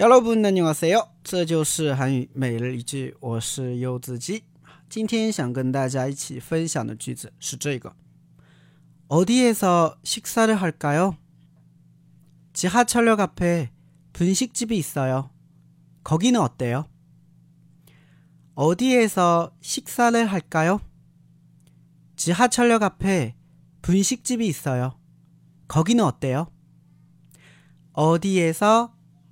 여러분 안녕하세요. 这就是韩语每日一句，我是柚子鸡。今天想跟大家一起分享的句子是这个：어디에서식사를할까요？ 지하철역앞에분식집이있어요거기는어때요어디에서식사를할까요지하철역앞에분식집이있어요거기는어때요어디에서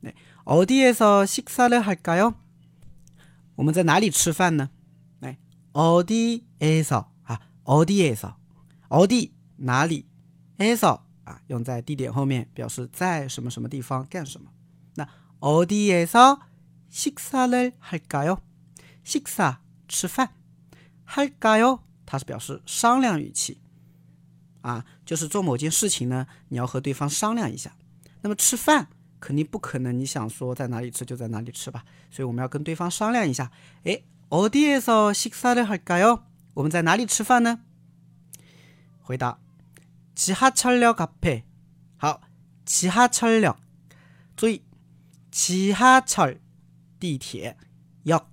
네. 어디에서 아 어디에서 어디 哪里에서 아, 用在地点后面表示在什么什么地方干什么。那 어디에서 식사를 할까요? 식사 吃饭 할까요? 它是表示商量语气啊，就是做某件事情呢，你要和对方商量一下。那么吃饭 肯定不可能，你想说在哪里吃就在哪里吃吧，所以我们要跟对方商量一下。哎，어디에서식사를할까 요？ 我们在哪里吃饭呢？回答：지하철역앞 에。 好，지하철 역， 注意，지하철地铁역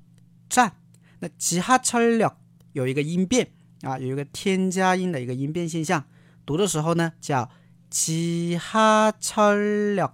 站。那지하철역有一个音变啊，有一个添加音的一个音变现象，读的时候呢叫지하철 역。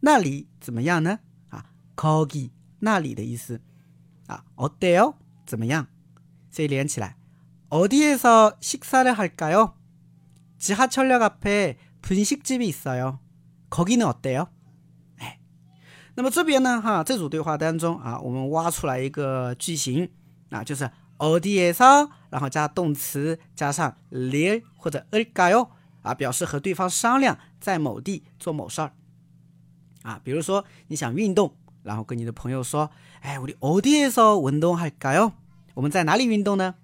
那里怎么样呢？啊，거 기， 那里的意思。啊，어때 요？ 怎么样？所以连起来，어디에서식사를할까 요？ 지하철역앞에분식집이있어 요。 거기는어때 요？ 哎，那么这边呢，哈，这组对话当中啊，我们挖出来一个句型啊，就是어디에 서， 然后加动词，加上릴或者을까 요， 啊，表示和对方商量在某地做某事儿。 啊，比如说你想运动，然后跟你的朋友说：“哎，我的어디에서운동할까 요？ 我们在哪里运动呢？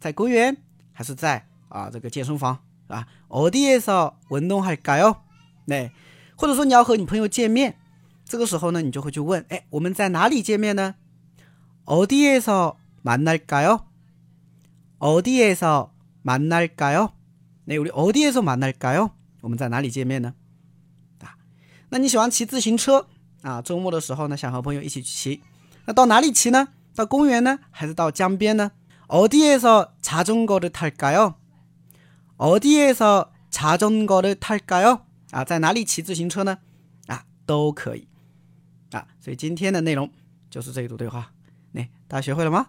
在公园还是在啊这个健身房啊？어디에서운동할까 요？ 那或者说你要和你朋友见面，这个时候呢，你就会去问：哎，我们在哪里见面呢？어디에서만날까 요？ 어디에서만날까 요？ 那우리어디에서만날까 요？ 我们在哪里见面呢？ 那你喜欢骑自行车啊？周末的时候呢，想和朋友一起骑，那到哪里骑呢？到公园呢，还是到江边呢？어디에서자전거를탈까 요？ 어디에서자전거를탈까 요？ 啊，在哪里骑自行车呢？啊，都可以啊。所以今天的内容就是这一组对话，那大家学会了吗？